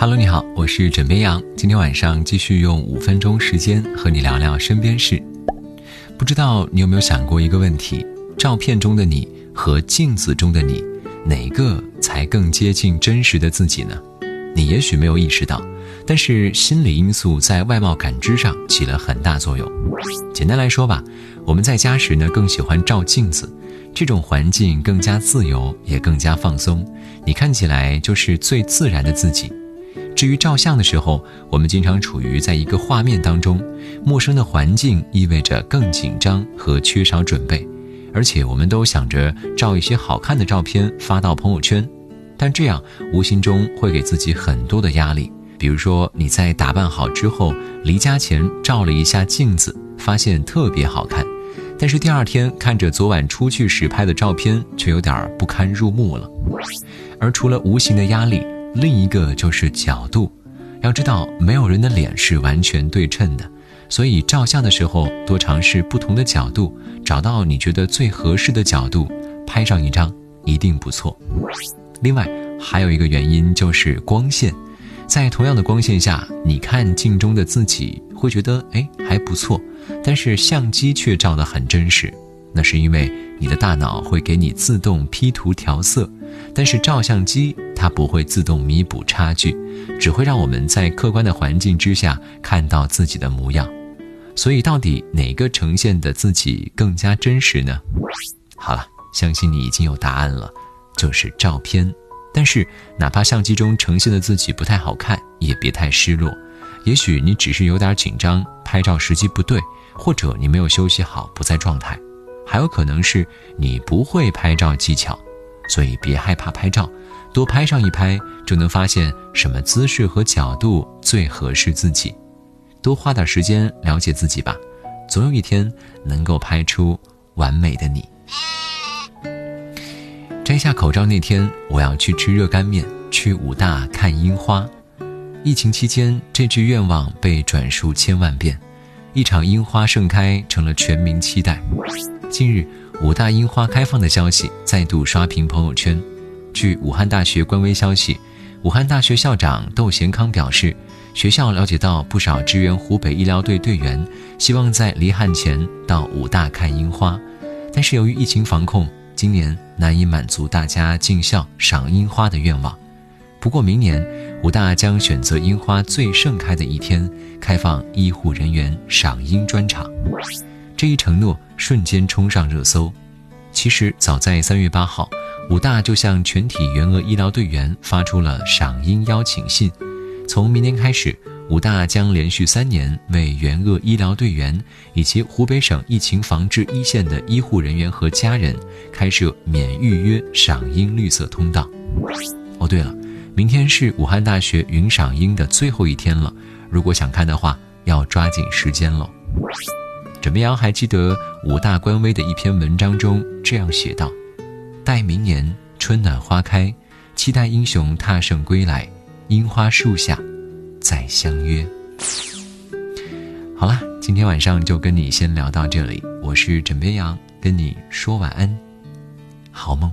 Hello，你好，我是枕边羊。今天晚上继续用五分钟时间和你聊聊身边事。不知道你有没有想过一个问题：照片中的你和镜子中的你，哪个才更接近真实的自己呢？你也许没有意识到，但是心理因素在外貌感知上起了很大作用。简单来说吧，我们在家时呢更喜欢照镜子，这种环境更加自由，也更加放松，你看起来就是最自然的自己。至于照相的时候，我们经常处于在一个画面当中，陌生的环境意味着更紧张和缺少准备，而且我们都想着照一些好看的照片发到朋友圈，但这样无形中会给自己很多的压力。比如说你在打扮好之后，离家前照了一下镜子，发现特别好看，但是第二天看着昨晚出去时拍的照片，却有点不堪入目了。而除了无形的压力，另一个就是角度，要知道没有人的脸是完全对称的，所以照相的时候多尝试不同的角度，找到你觉得最合适的角度，拍上一张一定不错。另外还有一个原因就是光线，在同样的光线下，你看镜中的自己会觉得哎还不错，但是相机却照得很真实，那是因为你的大脑会给你自动 P 图调色。但是照相机它不会自动弥补差距，只会让我们在客观的环境之下看到自己的模样。所以到底哪个呈现的自己更加真实呢？好了，相信你已经有答案了，就是照片。但是哪怕相机中呈现的自己不太好看，也别太失落。也许你只是有点紧张，拍照时机不对，或者你没有休息好，不在状态，还有可能是你不会拍照技巧。所以别害怕拍照，多拍上一拍就能发现什么姿势和角度最合适自己。多花点时间了解自己吧，总有一天能够拍出完美的你。摘下口罩那天，我要去吃热干面，去武大看樱花。疫情期间，这句愿望被转述千万遍，一场樱花盛开成了全民期待。近日。武大樱花开放的消息再度刷屏朋友圈。据武汉大学官微消息，武汉大学校长窦贤康表示，学校了解到不少支援湖北医疗队队员希望在离汉前到武大看樱花，但是由于疫情防控，今年难以满足大家进校赏樱花的愿望。不过明年，武大将选择樱花最盛开的一天，开放医护人员赏樱专场。这一承诺瞬间冲上热搜。其实早在三月八号，武大就向全体援鄂医疗队员发出了赏樱邀请信。从明年开始，武大将连续三年为援鄂医疗队员以及湖北省疫情防治一线的医护人员和家人开设免预约赏樱绿色通道。哦，对了，明天是武汉大学云赏樱的最后一天了，如果想看的话，要抓紧时间喽。枕边羊还记得武大官微的一篇文章中这样写道：“待明年春暖花开，期待英雄踏胜归来，樱花树下再相约。”好了，今天晚上就跟你先聊到这里。我是枕边羊，跟你说晚安，好梦。